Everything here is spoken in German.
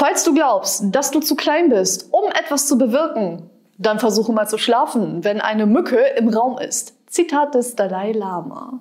Falls du glaubst, dass du zu klein bist, um etwas zu bewirken, dann versuche mal zu schlafen, wenn eine Mücke im Raum ist. Zitat des Dalai Lama.